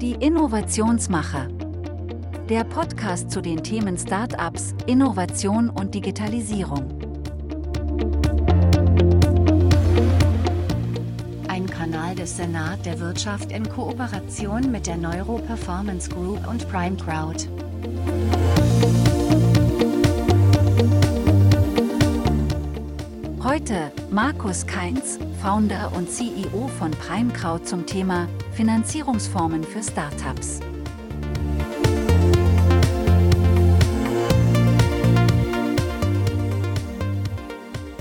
Die Innovationsmacher. Der Podcast zu den Themen Startups, Innovation und Digitalisierung. Ein Kanal des Senat der Wirtschaft in Kooperation mit der Neuro Performance Group und Prime Crowd. Heute Markus Kainz, Founder und CEO von PrimeCrowd zum Thema Finanzierungsformen für Startups.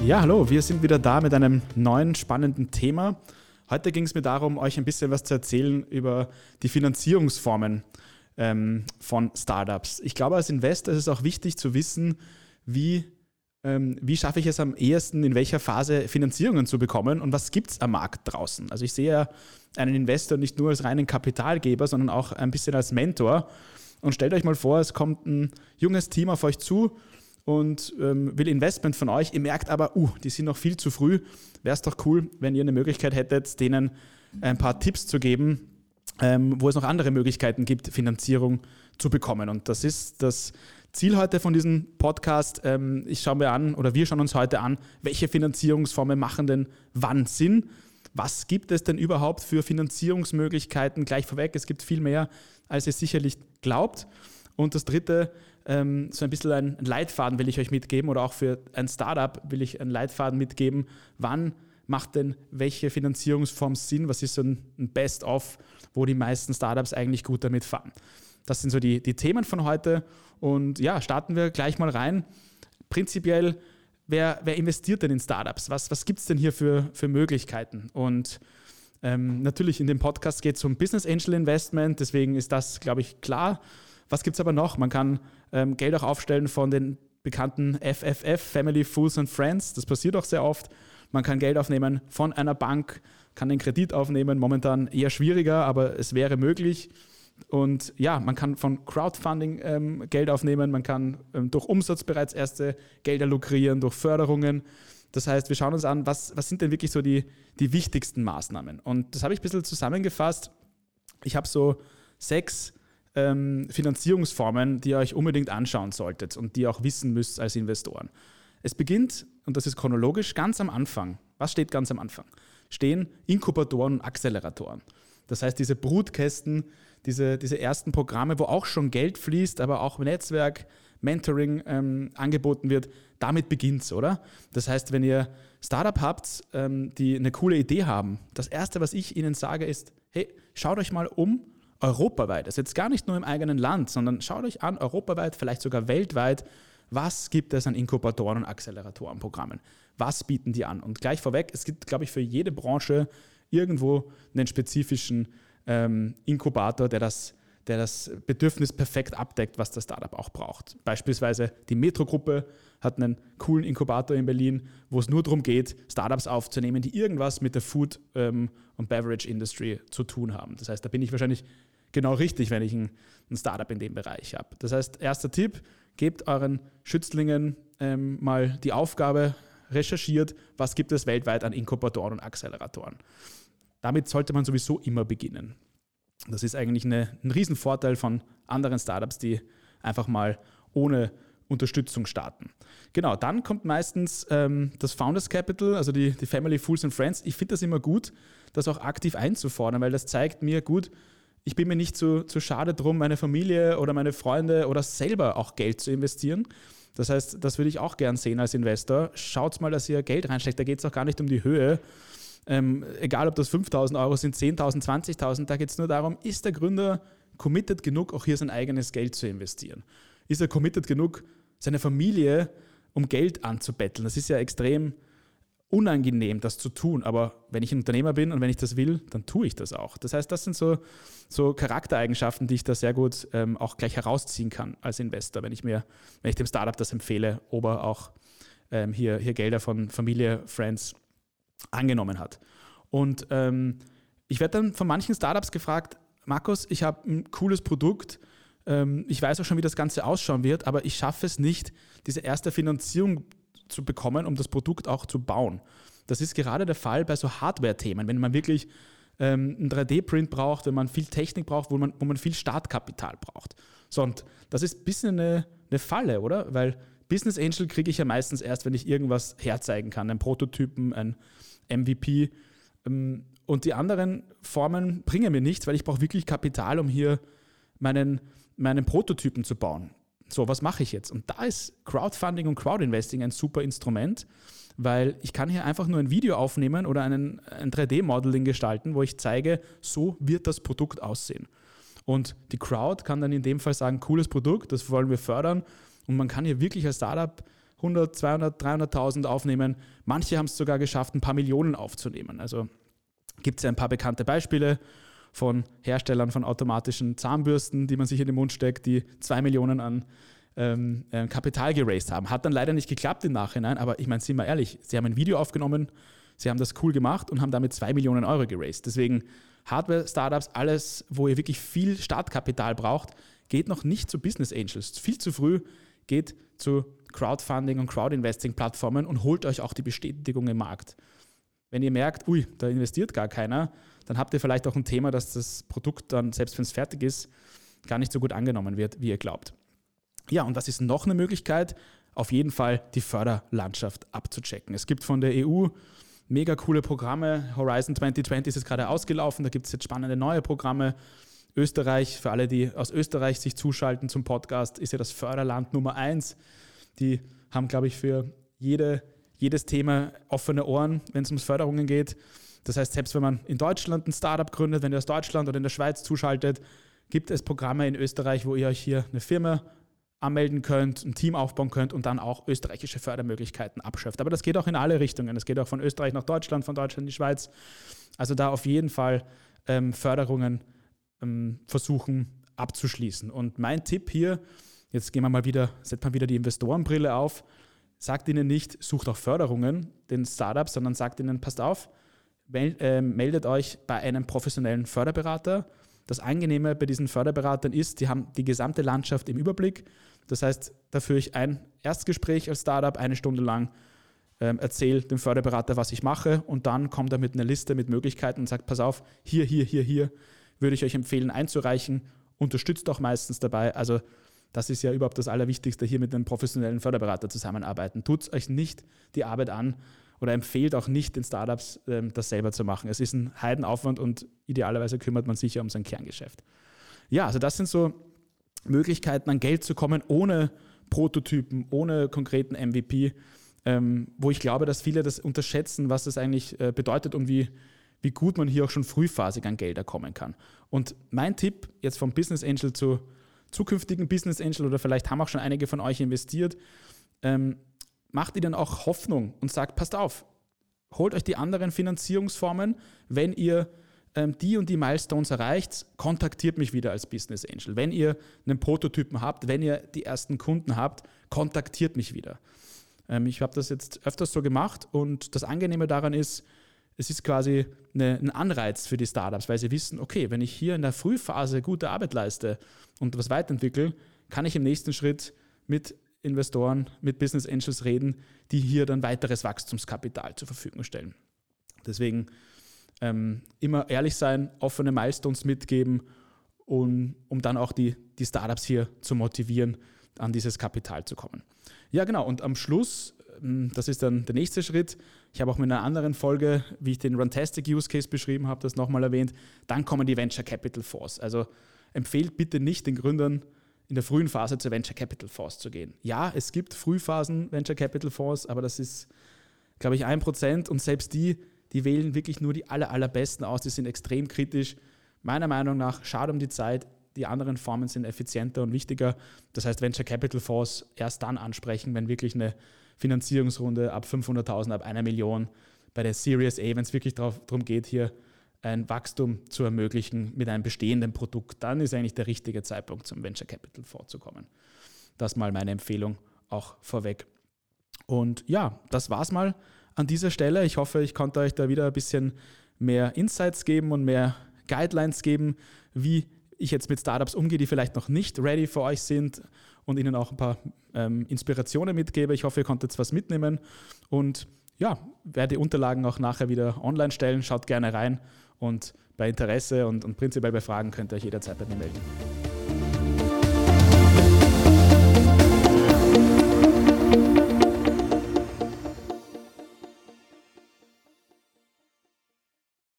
Ja, hallo, wir sind wieder da mit einem neuen spannenden Thema. Heute ging es mir darum, euch ein bisschen was zu erzählen über die Finanzierungsformen ähm, von Startups. Ich glaube, als Investor ist es auch wichtig zu wissen, wie wie schaffe ich es am ehesten, in welcher Phase Finanzierungen zu bekommen und was gibt es am Markt draußen? Also ich sehe ja einen Investor nicht nur als reinen Kapitalgeber, sondern auch ein bisschen als Mentor. Und stellt euch mal vor, es kommt ein junges Team auf euch zu und ähm, will Investment von euch. Ihr merkt aber, uh, die sind noch viel zu früh. Wäre es doch cool, wenn ihr eine Möglichkeit hättet, denen ein paar Tipps zu geben, ähm, wo es noch andere Möglichkeiten gibt, Finanzierung zu bekommen. Und das ist das Ziel heute von diesem Podcast, ähm, ich schaue mir an oder wir schauen uns heute an, welche Finanzierungsformen machen denn wann Sinn? Was gibt es denn überhaupt für Finanzierungsmöglichkeiten? Gleich vorweg, es gibt viel mehr, als ihr sicherlich glaubt. Und das dritte, ähm, so ein bisschen ein Leitfaden will ich euch mitgeben oder auch für ein Startup will ich einen Leitfaden mitgeben. Wann macht denn welche Finanzierungsform Sinn? Was ist so ein Best-of, wo die meisten Startups eigentlich gut damit fahren? Das sind so die, die Themen von heute. Und ja, starten wir gleich mal rein. Prinzipiell, wer, wer investiert denn in Startups? Was, was gibt es denn hier für, für Möglichkeiten? Und ähm, natürlich in dem Podcast geht es um Business Angel Investment, deswegen ist das, glaube ich, klar. Was gibt es aber noch? Man kann ähm, Geld auch aufstellen von den bekannten FFF, Family, Fools and Friends. Das passiert auch sehr oft. Man kann Geld aufnehmen von einer Bank, kann den Kredit aufnehmen. Momentan eher schwieriger, aber es wäre möglich. Und ja, man kann von Crowdfunding ähm, Geld aufnehmen, man kann ähm, durch Umsatz bereits erste Gelder lukrieren, durch Förderungen. Das heißt, wir schauen uns an, was, was sind denn wirklich so die, die wichtigsten Maßnahmen. Und das habe ich ein bisschen zusammengefasst. Ich habe so sechs ähm, Finanzierungsformen, die ihr euch unbedingt anschauen solltet und die ihr auch wissen müsst als Investoren. Es beginnt, und das ist chronologisch, ganz am Anfang. Was steht ganz am Anfang? Stehen Inkubatoren und Acceleratoren. Das heißt, diese Brutkästen, diese, diese ersten Programme, wo auch schon Geld fließt, aber auch Netzwerk, Mentoring ähm, angeboten wird, damit beginnt es, oder? Das heißt, wenn ihr Startup habt, ähm, die eine coole Idee haben, das Erste, was ich ihnen sage, ist, hey, schaut euch mal um, europaweit, das ist jetzt gar nicht nur im eigenen Land, sondern schaut euch an, europaweit, vielleicht sogar weltweit, was gibt es an Inkubatoren und Acceleratorenprogrammen? Was bieten die an? Und gleich vorweg, es gibt, glaube ich, für jede Branche irgendwo einen spezifischen ähm, Inkubator, der das, der das Bedürfnis perfekt abdeckt, was das Startup auch braucht. Beispielsweise die Metro-Gruppe hat einen coolen Inkubator in Berlin, wo es nur darum geht, Startups aufzunehmen, die irgendwas mit der Food- ähm, und Beverage-Industry zu tun haben. Das heißt, da bin ich wahrscheinlich genau richtig, wenn ich ein, ein Startup in dem Bereich habe. Das heißt, erster Tipp, gebt euren Schützlingen ähm, mal die Aufgabe, recherchiert, was gibt es weltweit an Inkubatoren und Acceleratoren. Damit sollte man sowieso immer beginnen. Das ist eigentlich eine, ein Riesenvorteil von anderen Startups, die einfach mal ohne Unterstützung starten. Genau, dann kommt meistens ähm, das Founders Capital, also die, die Family, Fools and Friends. Ich finde das immer gut, das auch aktiv einzufordern, weil das zeigt mir gut, ich bin mir nicht zu, zu schade drum, meine Familie oder meine Freunde oder selber auch Geld zu investieren. Das heißt, das würde ich auch gern sehen als Investor. Schaut mal, dass ihr Geld reinsteckt. Da geht es auch gar nicht um die Höhe, ähm, egal ob das 5000 Euro sind, 10.000, 20.000, da geht es nur darum, ist der Gründer committed genug, auch hier sein eigenes Geld zu investieren? Ist er committed genug, seine Familie um Geld anzubetteln? Das ist ja extrem unangenehm, das zu tun. Aber wenn ich ein Unternehmer bin und wenn ich das will, dann tue ich das auch. Das heißt, das sind so, so Charaktereigenschaften, die ich da sehr gut ähm, auch gleich herausziehen kann als Investor, wenn ich mir, wenn ich dem Startup das empfehle, ob er auch ähm, hier, hier Gelder von Familie, Friends angenommen hat. Und ähm, ich werde dann von manchen Startups gefragt, Markus, ich habe ein cooles Produkt, ähm, ich weiß auch schon, wie das Ganze ausschauen wird, aber ich schaffe es nicht, diese erste Finanzierung zu bekommen, um das Produkt auch zu bauen. Das ist gerade der Fall bei so Hardware-Themen, wenn man wirklich ähm, einen 3D-Print braucht, wenn man viel Technik braucht, wo man, wo man viel Startkapital braucht. So, und das ist ein bisschen eine, eine Falle, oder? Weil Business Angel kriege ich ja meistens erst, wenn ich irgendwas herzeigen kann, einen Prototypen, ein MVP. Ähm, und die anderen Formen bringen mir nichts, weil ich brauche wirklich Kapital, um hier meinen, meinen Prototypen zu bauen. So, was mache ich jetzt? Und da ist Crowdfunding und Crowdinvesting ein super Instrument, weil ich kann hier einfach nur ein Video aufnehmen oder einen, ein 3D-Modeling gestalten, wo ich zeige, so wird das Produkt aussehen. Und die Crowd kann dann in dem Fall sagen, cooles Produkt, das wollen wir fördern. Und man kann hier wirklich als Startup 100, 200, 300.000 aufnehmen. Manche haben es sogar geschafft, ein paar Millionen aufzunehmen. Also gibt es ja ein paar bekannte Beispiele von Herstellern von automatischen Zahnbürsten, die man sich in den Mund steckt, die zwei Millionen an ähm, äh, Kapital geraced haben. Hat dann leider nicht geklappt im Nachhinein, aber ich meine, sind wir ehrlich, sie haben ein Video aufgenommen, sie haben das cool gemacht und haben damit zwei Millionen Euro geraced. Deswegen Hardware-Startups, alles, wo ihr wirklich viel Startkapital braucht, geht noch nicht zu Business Angels. Viel zu früh geht zu Crowdfunding und Crowdinvesting-Plattformen und holt euch auch die Bestätigung im Markt. Wenn ihr merkt, ui, da investiert gar keiner, dann habt ihr vielleicht auch ein Thema, dass das Produkt dann, selbst wenn es fertig ist, gar nicht so gut angenommen wird, wie ihr glaubt. Ja, und was ist noch eine Möglichkeit? Auf jeden Fall die Förderlandschaft abzuchecken. Es gibt von der EU mega coole Programme. Horizon 2020 ist jetzt gerade ausgelaufen, da gibt es jetzt spannende neue Programme. Österreich, für alle, die aus Österreich sich zuschalten zum Podcast, ist ja das Förderland Nummer eins. Die haben, glaube ich, für jede, jedes Thema offene Ohren, wenn es ums Förderungen geht. Das heißt, selbst wenn man in Deutschland ein Startup gründet, wenn ihr aus Deutschland oder in der Schweiz zuschaltet, gibt es Programme in Österreich, wo ihr euch hier eine Firma anmelden könnt, ein Team aufbauen könnt und dann auch österreichische Fördermöglichkeiten abschöpft. Aber das geht auch in alle Richtungen. Es geht auch von Österreich nach Deutschland, von Deutschland in die Schweiz. Also da auf jeden Fall ähm, Förderungen ähm, versuchen abzuschließen. Und mein Tipp hier, jetzt gehen wir mal wieder, setzt mal wieder die Investorenbrille auf, sagt ihnen nicht, sucht auch Förderungen, den Startups, sondern sagt ihnen, passt auf, äh, meldet euch bei einem professionellen Förderberater. Das Angenehme bei diesen Förderberatern ist, die haben die gesamte Landschaft im Überblick. Das heißt, da führe ich ein Erstgespräch als Startup eine Stunde lang, ähm, erzähle dem Förderberater, was ich mache und dann kommt er mit einer Liste mit Möglichkeiten und sagt, pass auf, hier, hier, hier, hier würde ich euch empfehlen einzureichen. Unterstützt auch meistens dabei. Also das ist ja überhaupt das Allerwichtigste, hier mit einem professionellen Förderberater zusammenarbeiten. Tut euch nicht die Arbeit an oder empfehlt auch nicht den Startups, ähm, das selber zu machen. Es ist ein Heidenaufwand und idealerweise kümmert man sich ja um sein Kerngeschäft. Ja, also das sind so Möglichkeiten, an Geld zu kommen, ohne Prototypen, ohne konkreten MVP, ähm, wo ich glaube, dass viele das unterschätzen, was das eigentlich äh, bedeutet und wie, wie gut man hier auch schon frühphasig an Gelder kommen kann. Und mein Tipp jetzt vom Business Angel zu zukünftigen Business Angel oder vielleicht haben auch schon einige von euch investiert, ähm, macht ihnen auch Hoffnung und sagt, passt auf, holt euch die anderen Finanzierungsformen, wenn ihr ähm, die und die Milestones erreicht, kontaktiert mich wieder als Business Angel. Wenn ihr einen Prototypen habt, wenn ihr die ersten Kunden habt, kontaktiert mich wieder. Ähm, ich habe das jetzt öfters so gemacht und das Angenehme daran ist, es ist quasi eine, ein Anreiz für die Startups, weil sie wissen, okay, wenn ich hier in der Frühphase gute Arbeit leiste und was weiterentwickle, kann ich im nächsten Schritt mit Investoren, mit Business Angels reden, die hier dann weiteres Wachstumskapital zur Verfügung stellen. Deswegen ähm, immer ehrlich sein, offene Milestones mitgeben, um, um dann auch die, die Startups hier zu motivieren, an dieses Kapital zu kommen. Ja, genau. Und am Schluss, das ist dann der nächste Schritt. Ich habe auch mit einer anderen Folge, wie ich den Runtastic Use Case beschrieben habe, das nochmal erwähnt. Dann kommen die Venture Capital Fonds. Also empfehlt bitte nicht den Gründern, in der frühen Phase zu Venture Capital Fonds zu gehen. Ja, es gibt Frühphasen Venture Capital Fonds, aber das ist, glaube ich, ein Prozent und selbst die, die wählen wirklich nur die aller, allerbesten aus, die sind extrem kritisch. Meiner Meinung nach, schade um die Zeit, die anderen Formen sind effizienter und wichtiger. Das heißt, Venture Capital Fonds erst dann ansprechen, wenn wirklich eine Finanzierungsrunde ab 500.000, ab einer Million bei der Series A, wenn es wirklich darum geht, hier ein Wachstum zu ermöglichen mit einem bestehenden Produkt, dann ist eigentlich der richtige Zeitpunkt zum Venture Capital vorzukommen. Das mal meine Empfehlung auch vorweg. Und ja, das war's mal an dieser Stelle. Ich hoffe, ich konnte euch da wieder ein bisschen mehr Insights geben und mehr Guidelines geben, wie ich jetzt mit Startups umgehe, die vielleicht noch nicht ready für euch sind und ihnen auch ein paar ähm, Inspirationen mitgebe. Ich hoffe, ihr konntet was mitnehmen und ja, werde die Unterlagen auch nachher wieder online stellen. Schaut gerne rein und bei Interesse und, und prinzipiell bei Fragen könnt ihr euch jederzeit bei mir melden.